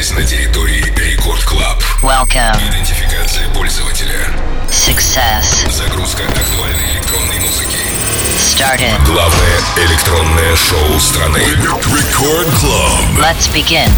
находитесь на территории Рекорд Клаб. Welcome. Идентификация пользователя. Success. Загрузка актуальной электронной музыки. Started. Главное электронное шоу страны. Рекорд Клаб. Let's begin.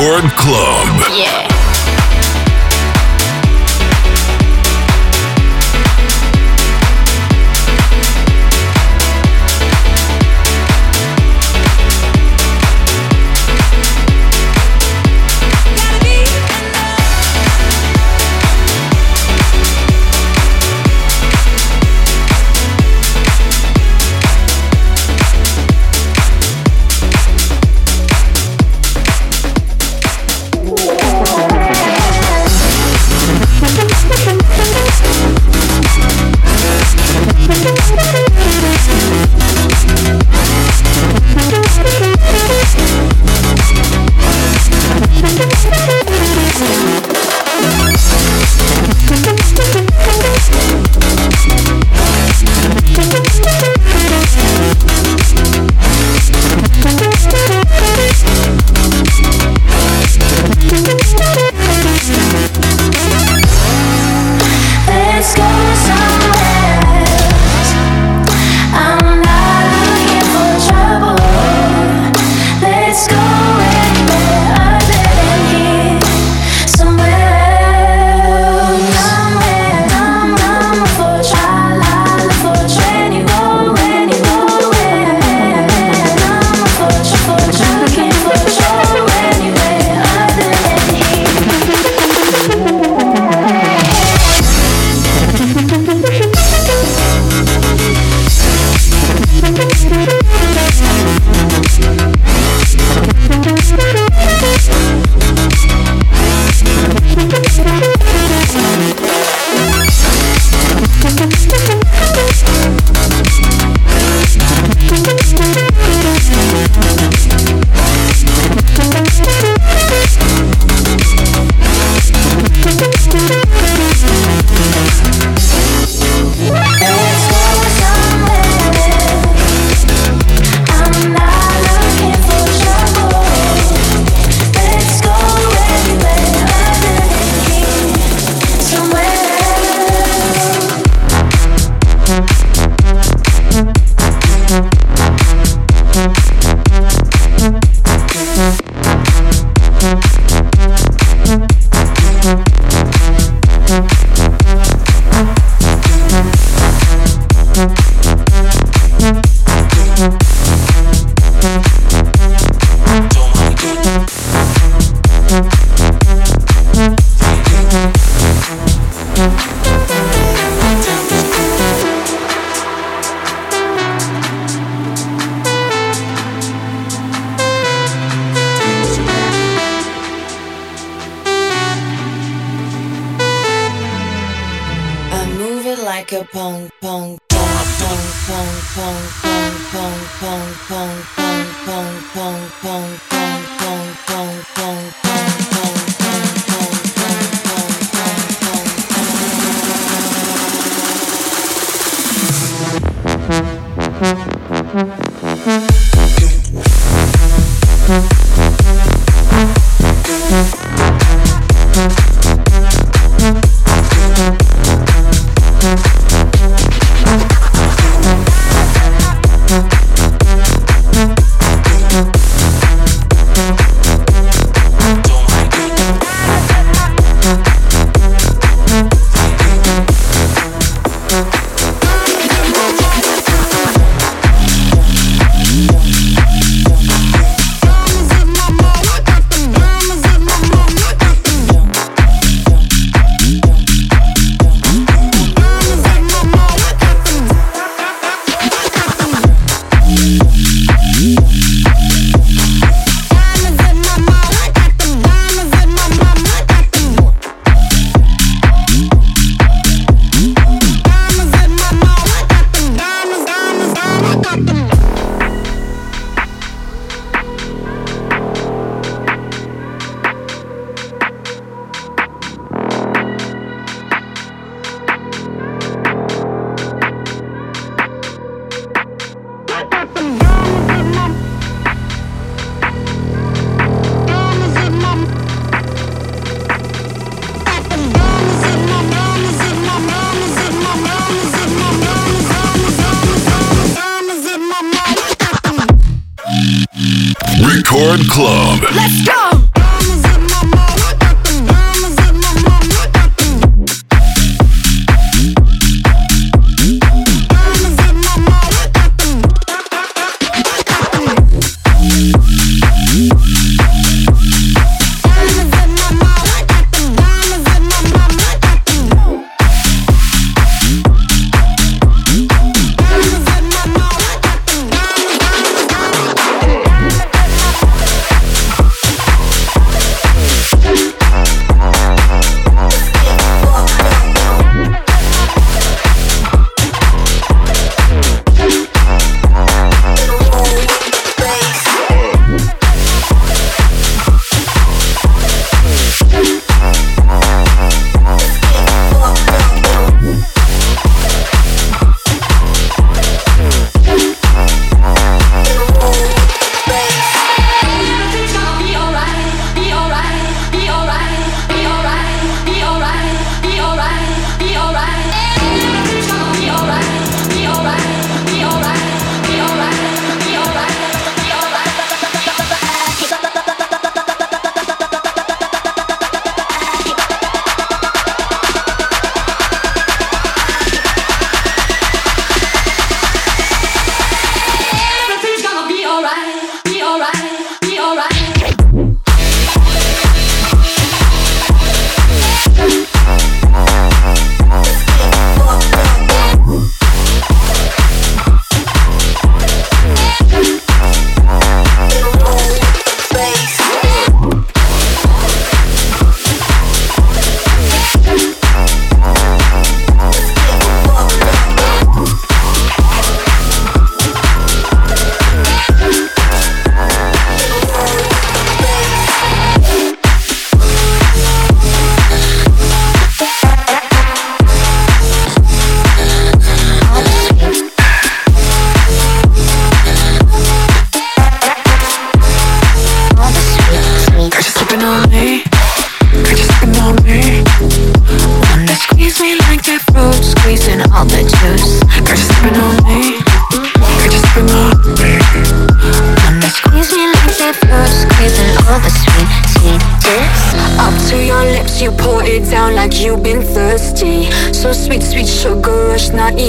Record Club. Yeah.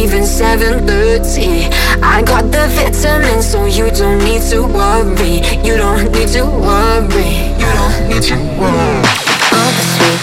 Even 7.30 I got the vitamins so you don't need to worry. You don't need to worry. You don't need to worry. All this week,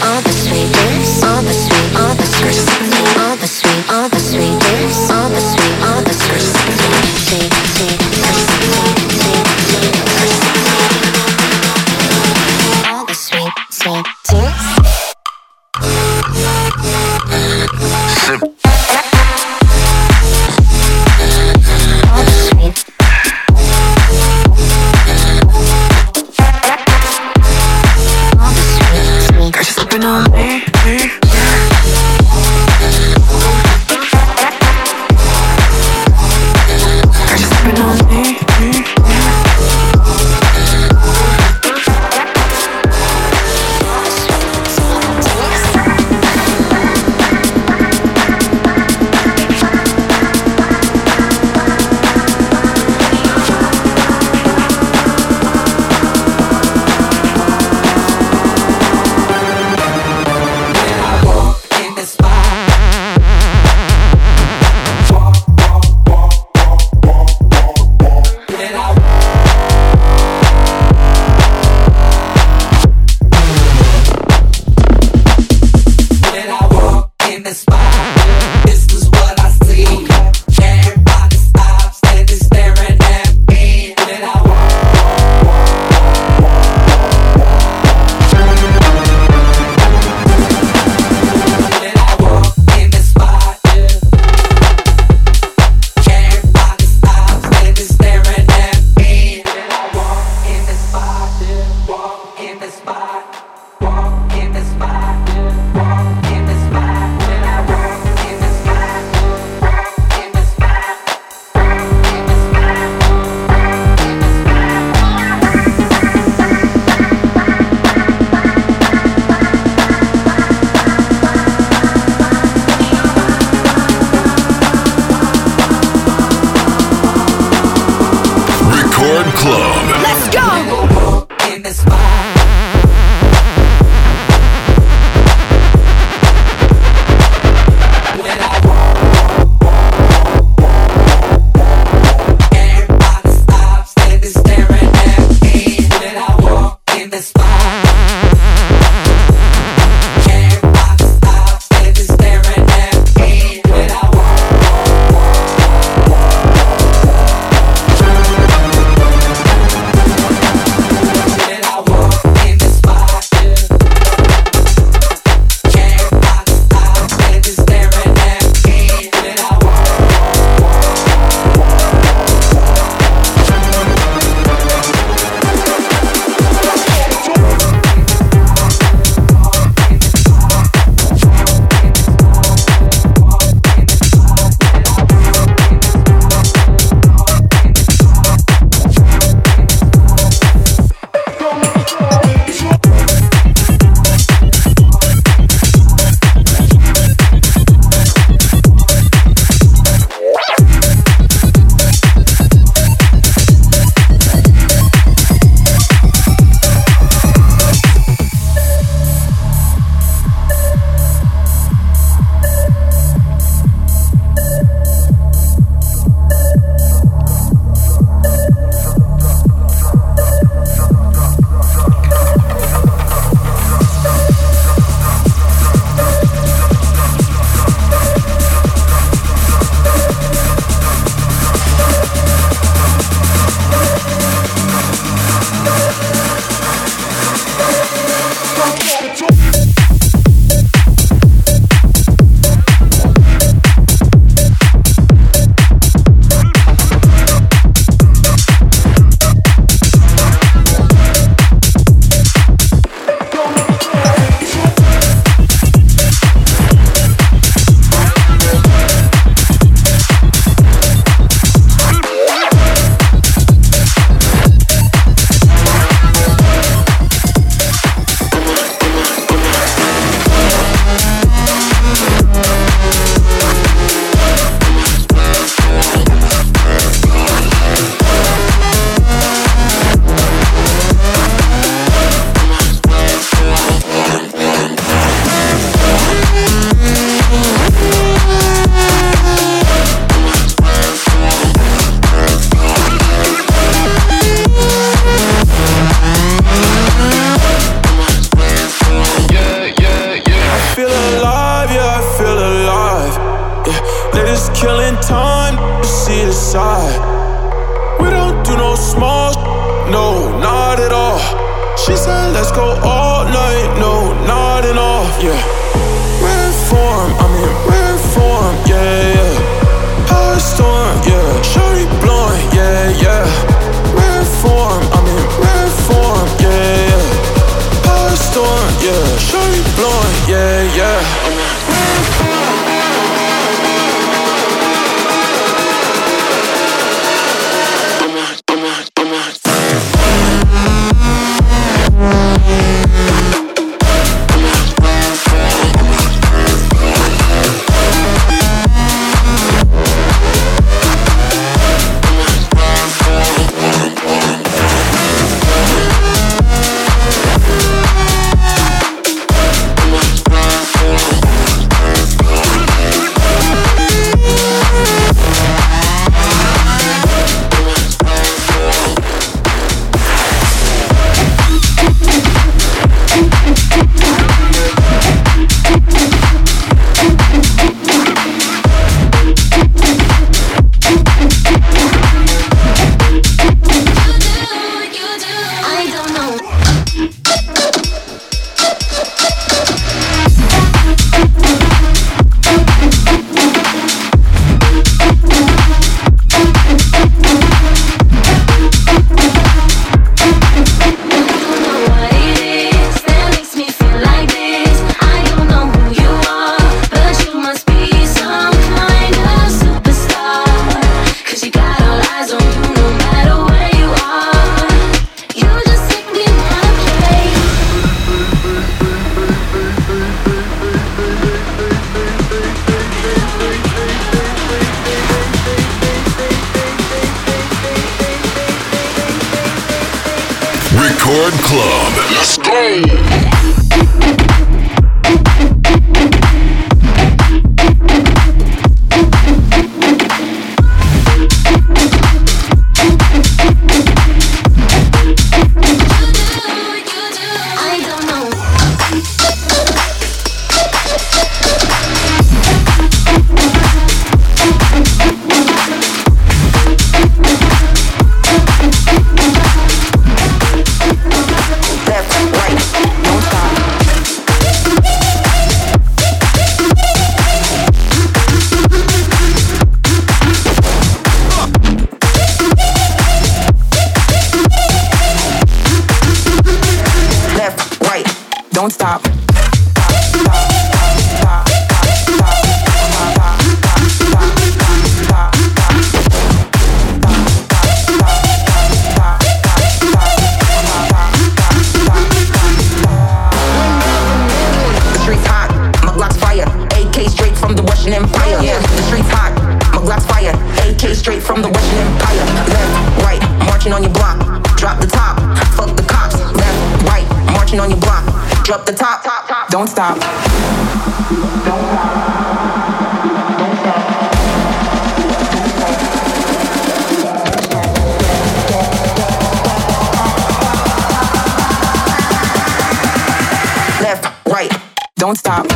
don't stop.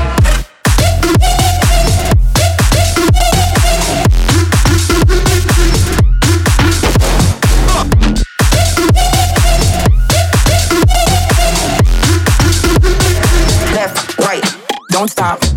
Left, right, don't stop.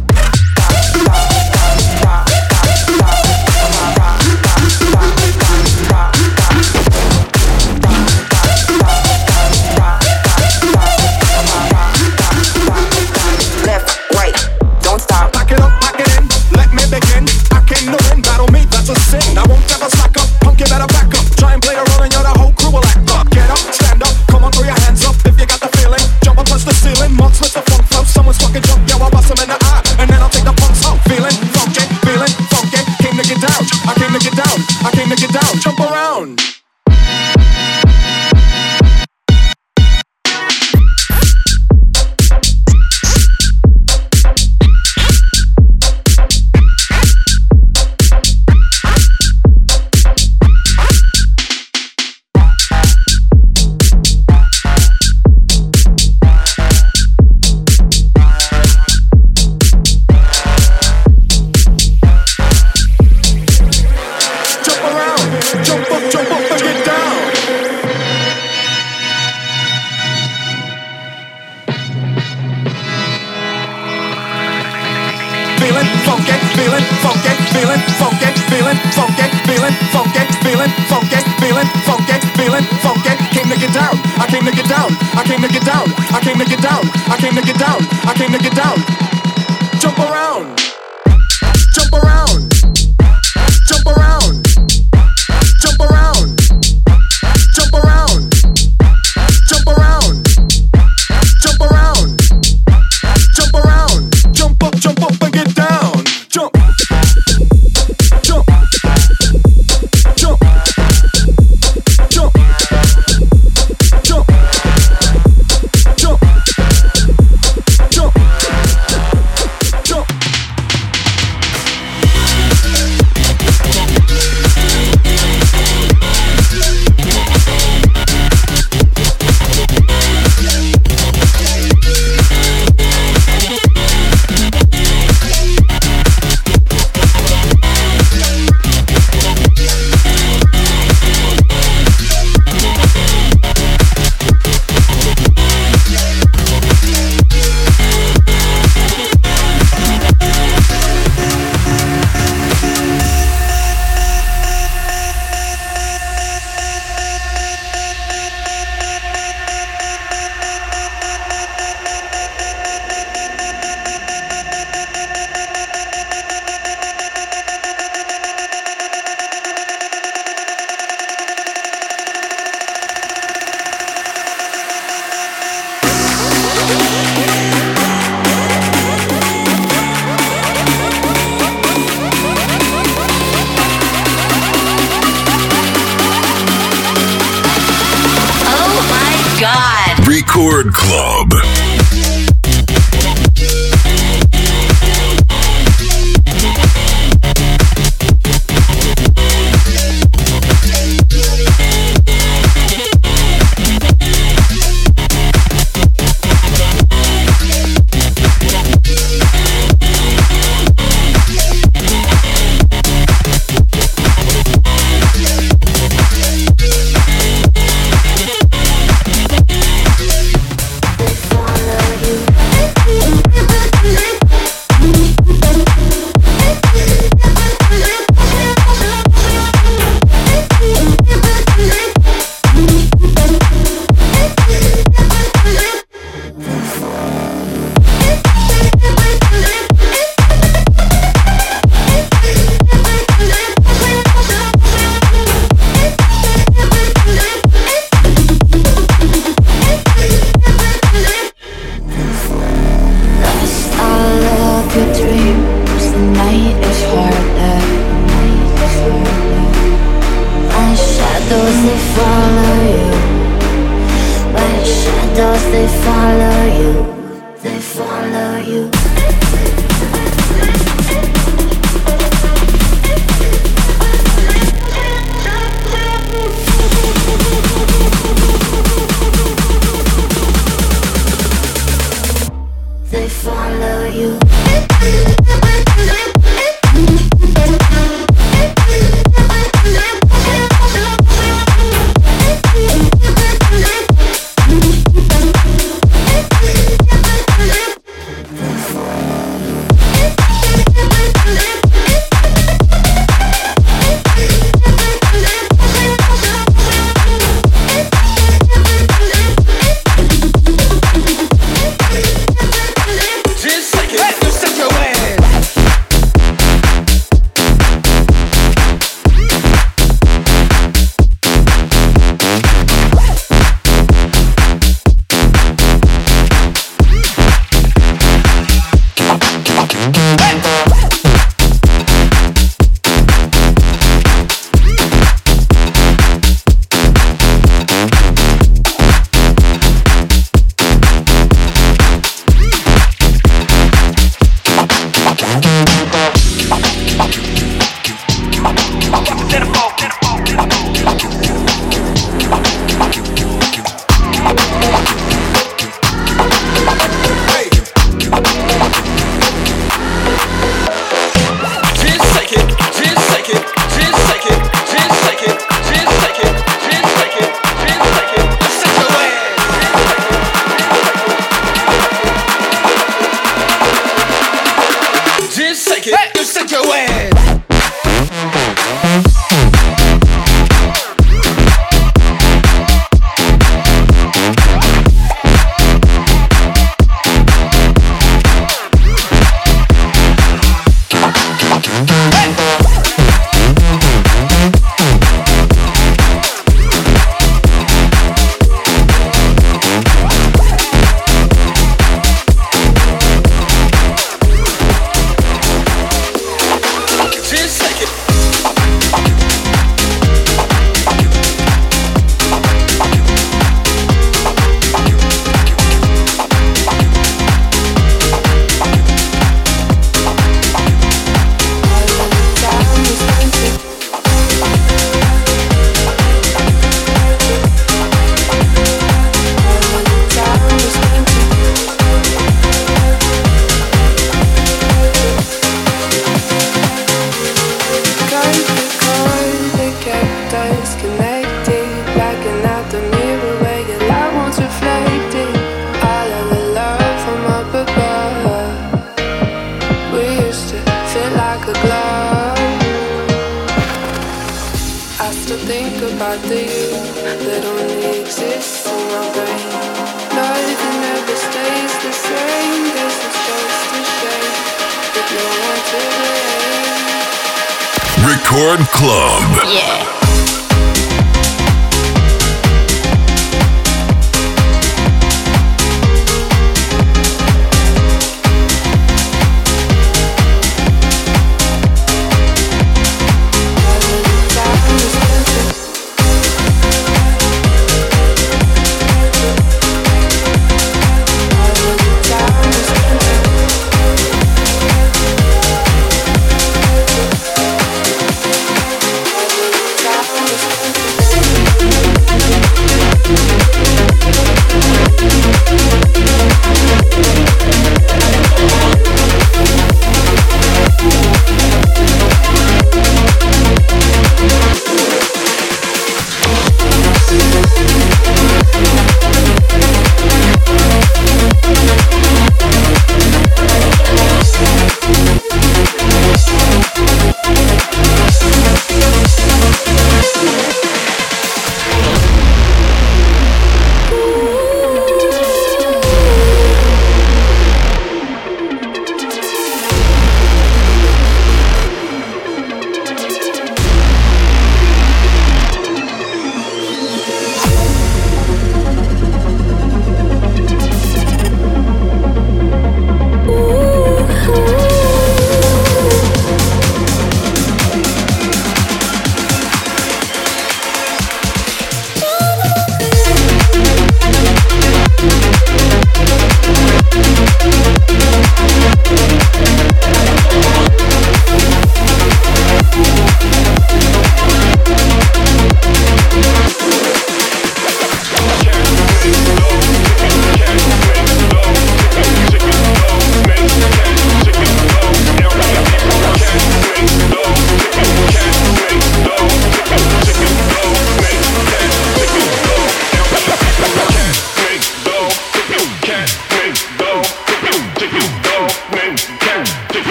Club. Yeah.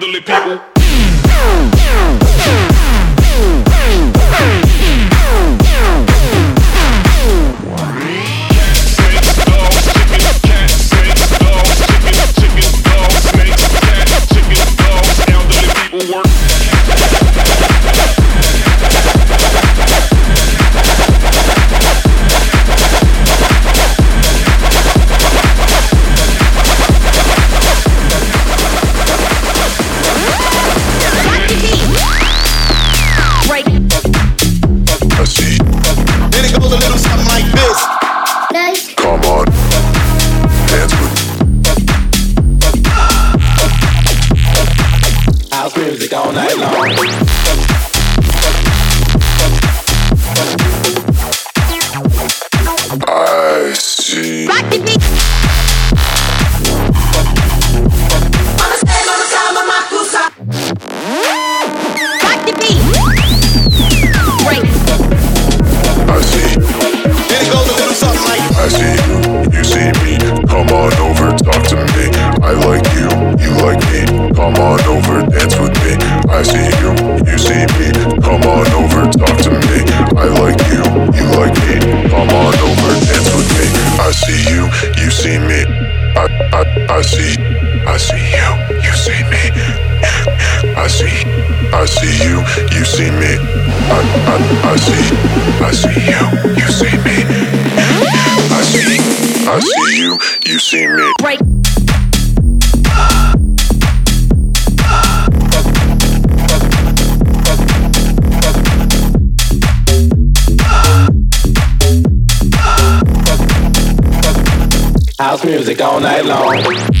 elderly people. You, you see me. Break. House music all night long.